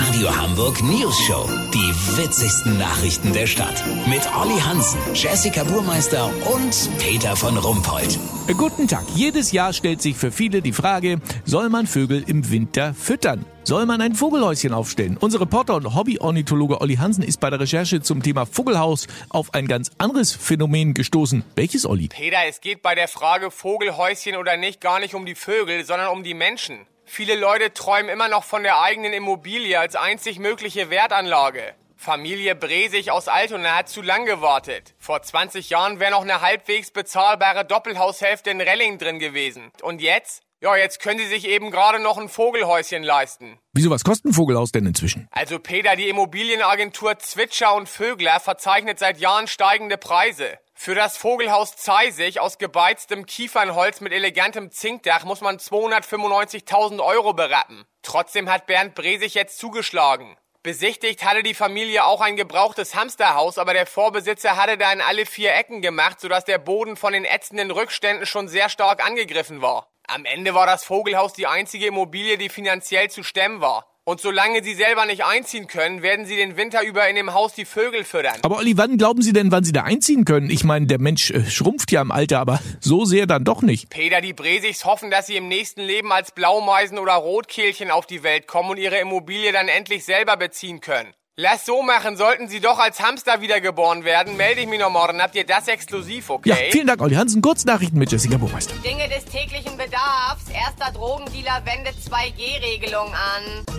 Radio Hamburg News Show. Die witzigsten Nachrichten der Stadt. Mit Olli Hansen, Jessica Burmeister und Peter von Rumpold. Guten Tag. Jedes Jahr stellt sich für viele die Frage, soll man Vögel im Winter füttern? Soll man ein Vogelhäuschen aufstellen? Unser Reporter und Hobbyornithologe Olli Hansen ist bei der Recherche zum Thema Vogelhaus auf ein ganz anderes Phänomen gestoßen. Welches, Olli? Peter, es geht bei der Frage Vogelhäuschen oder nicht gar nicht um die Vögel, sondern um die Menschen. Viele Leute träumen immer noch von der eigenen Immobilie als einzig mögliche Wertanlage. Familie Bresig aus Altona hat zu lang gewartet. Vor 20 Jahren wäre noch eine halbwegs bezahlbare Doppelhaushälfte in Relling drin gewesen. Und jetzt? Ja, jetzt können sie sich eben gerade noch ein Vogelhäuschen leisten. Wieso, was kostet ein Vogelhaus denn inzwischen? Also Peter, die Immobilienagentur Zwitscher und Vögler verzeichnet seit Jahren steigende Preise. Für das Vogelhaus Zeisig aus gebeiztem Kiefernholz mit elegantem Zinkdach muss man 295.000 Euro berappen. Trotzdem hat Bernd Bresig jetzt zugeschlagen. Besichtigt hatte die Familie auch ein gebrauchtes Hamsterhaus, aber der Vorbesitzer hatte da in alle vier Ecken gemacht, sodass der Boden von den ätzenden Rückständen schon sehr stark angegriffen war. Am Ende war das Vogelhaus die einzige Immobilie, die finanziell zu stemmen war. Und solange sie selber nicht einziehen können, werden sie den Winter über in dem Haus die Vögel füttern. Aber Olli, wann glauben Sie denn, wann Sie da einziehen können? Ich meine, der Mensch äh, schrumpft ja im Alter, aber so sehr dann doch nicht. Peter, die Bresigs hoffen, dass sie im nächsten Leben als Blaumeisen oder Rotkehlchen auf die Welt kommen und ihre Immobilie dann endlich selber beziehen können. Lass so machen, sollten Sie doch als Hamster wiedergeboren werden, melde ich mich noch morgen. Habt ihr das exklusiv, okay? Ja, vielen Dank, Olli Hansen. Kurznachrichten mit Jessica Burmeister. Dinge des täglichen Bedarfs. Erster Drogendealer wendet 2G-Regelung an.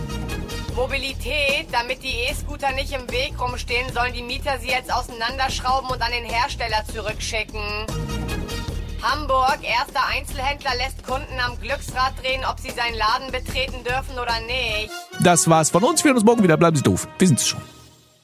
Mobilität, damit die E-Scooter nicht im Weg rumstehen, sollen die Mieter sie jetzt auseinanderschrauben und an den Hersteller zurückschicken. Hamburg, erster Einzelhändler lässt Kunden am Glücksrad drehen, ob sie seinen Laden betreten dürfen oder nicht. Das war's von uns. Wir hören uns morgen wieder. Bleiben Sie doof. Wir sind's schon.